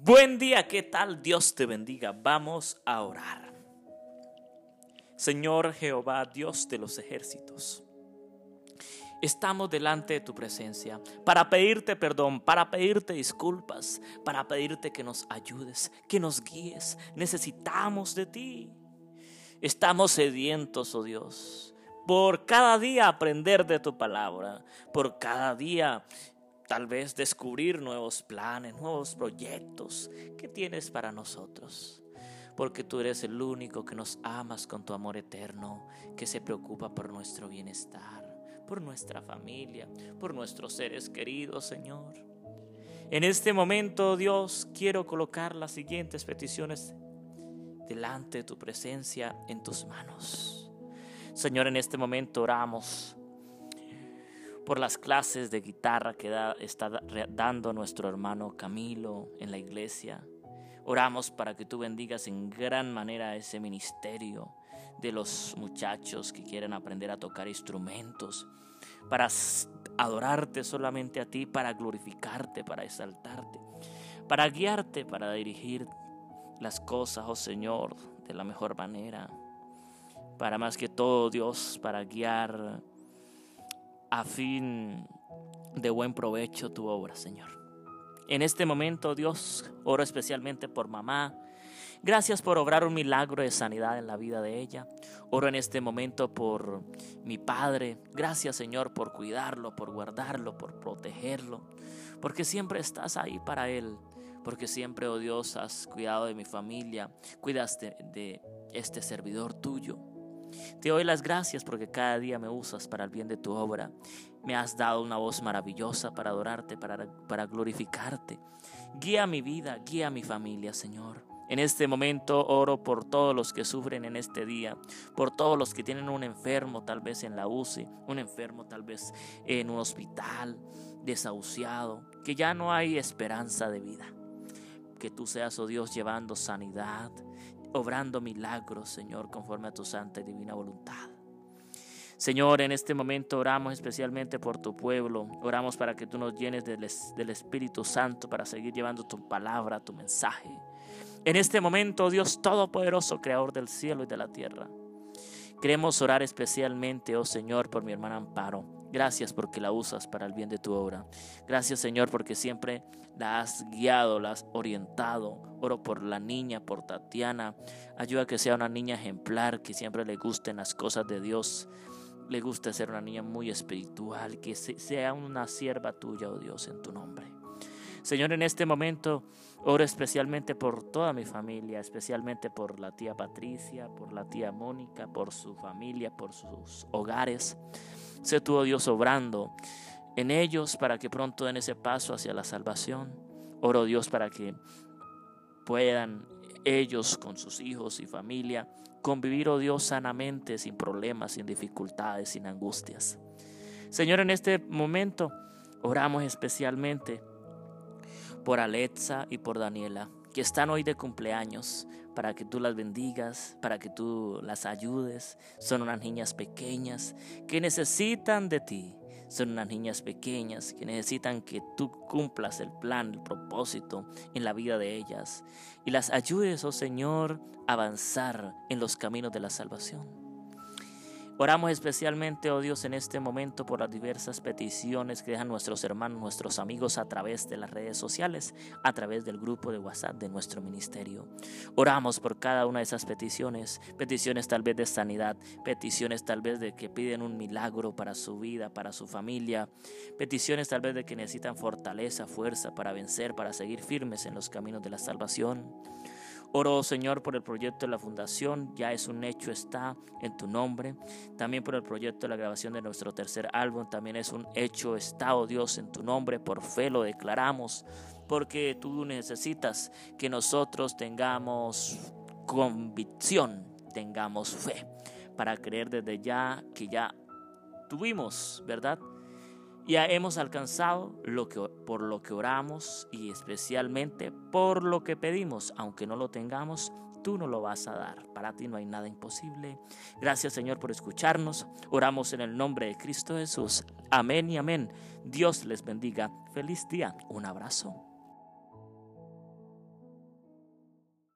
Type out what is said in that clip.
Buen día, ¿qué tal? Dios te bendiga. Vamos a orar. Señor Jehová, Dios de los ejércitos. Estamos delante de tu presencia para pedirte perdón, para pedirte disculpas, para pedirte que nos ayudes, que nos guíes. Necesitamos de ti. Estamos sedientos, oh Dios, por cada día aprender de tu palabra, por cada día tal vez descubrir nuevos planes, nuevos proyectos que tienes para nosotros. Porque tú eres el único que nos amas con tu amor eterno, que se preocupa por nuestro bienestar, por nuestra familia, por nuestros seres queridos, Señor. En este momento, Dios, quiero colocar las siguientes peticiones delante de tu presencia en tus manos. Señor, en este momento oramos por las clases de guitarra que está dando nuestro hermano Camilo en la iglesia. Oramos para que tú bendigas en gran manera ese ministerio de los muchachos que quieren aprender a tocar instrumentos, para adorarte solamente a ti, para glorificarte, para exaltarte, para guiarte, para dirigir las cosas, oh Señor, de la mejor manera. Para más que todo, Dios, para guiar a fin de buen provecho tu obra, Señor. En este momento, Dios, oro especialmente por mamá. Gracias por obrar un milagro de sanidad en la vida de ella. Oro en este momento por mi padre. Gracias, Señor, por cuidarlo, por guardarlo, por protegerlo. Porque siempre estás ahí para él porque siempre, oh Dios, has cuidado de mi familia, cuidaste de este servidor tuyo. Te doy las gracias porque cada día me usas para el bien de tu obra. Me has dado una voz maravillosa para adorarte, para, para glorificarte. Guía mi vida, guía mi familia, Señor. En este momento oro por todos los que sufren en este día, por todos los que tienen un enfermo tal vez en la UCI, un enfermo tal vez en un hospital, desahuciado, que ya no hay esperanza de vida que tú seas, oh Dios, llevando sanidad, obrando milagros, Señor, conforme a tu santa y divina voluntad. Señor, en este momento oramos especialmente por tu pueblo. Oramos para que tú nos llenes del, del, Espíritu Santo para seguir llevando tu palabra, tu mensaje. En este momento, Dios Todopoderoso, Creador del cielo y de la tierra. Queremos orar especialmente, oh Señor, por mi hermana Amparo. Gracias porque la usas para el bien de tu obra. Gracias Señor porque siempre la has guiado, la has orientado. Oro por la niña, por Tatiana. Ayuda a que sea una niña ejemplar, que siempre le gusten las cosas de Dios. Le guste ser una niña muy espiritual, que sea una sierva tuya, oh Dios, en tu nombre. Señor, en este momento oro especialmente por toda mi familia, especialmente por la tía Patricia, por la tía Mónica, por su familia, por sus hogares. Sé tú, oh Dios, obrando en ellos para que pronto den ese paso hacia la salvación. Oro, Dios, para que puedan ellos con sus hijos y familia convivir, oh Dios, sanamente, sin problemas, sin dificultades, sin angustias. Señor, en este momento oramos especialmente por Alexa y por Daniela, que están hoy de cumpleaños, para que tú las bendigas, para que tú las ayudes. Son unas niñas pequeñas que necesitan de ti. Son unas niñas pequeñas que necesitan que tú cumplas el plan, el propósito en la vida de ellas y las ayudes, oh Señor, a avanzar en los caminos de la salvación. Oramos especialmente, oh Dios, en este momento por las diversas peticiones que dejan nuestros hermanos, nuestros amigos a través de las redes sociales, a través del grupo de WhatsApp de nuestro ministerio. Oramos por cada una de esas peticiones, peticiones tal vez de sanidad, peticiones tal vez de que piden un milagro para su vida, para su familia, peticiones tal vez de que necesitan fortaleza, fuerza para vencer, para seguir firmes en los caminos de la salvación. Oro, Señor, por el proyecto de la fundación, ya es un hecho, está en tu nombre. También por el proyecto de la grabación de nuestro tercer álbum, también es un hecho, está, oh Dios, en tu nombre. Por fe lo declaramos, porque tú necesitas que nosotros tengamos convicción, tengamos fe, para creer desde ya que ya tuvimos, ¿verdad? Ya hemos alcanzado lo que, por lo que oramos y especialmente por lo que pedimos, aunque no lo tengamos, tú no lo vas a dar. Para ti no hay nada imposible. Gracias Señor por escucharnos. Oramos en el nombre de Cristo Jesús. Amén y amén. Dios les bendiga. Feliz día. Un abrazo.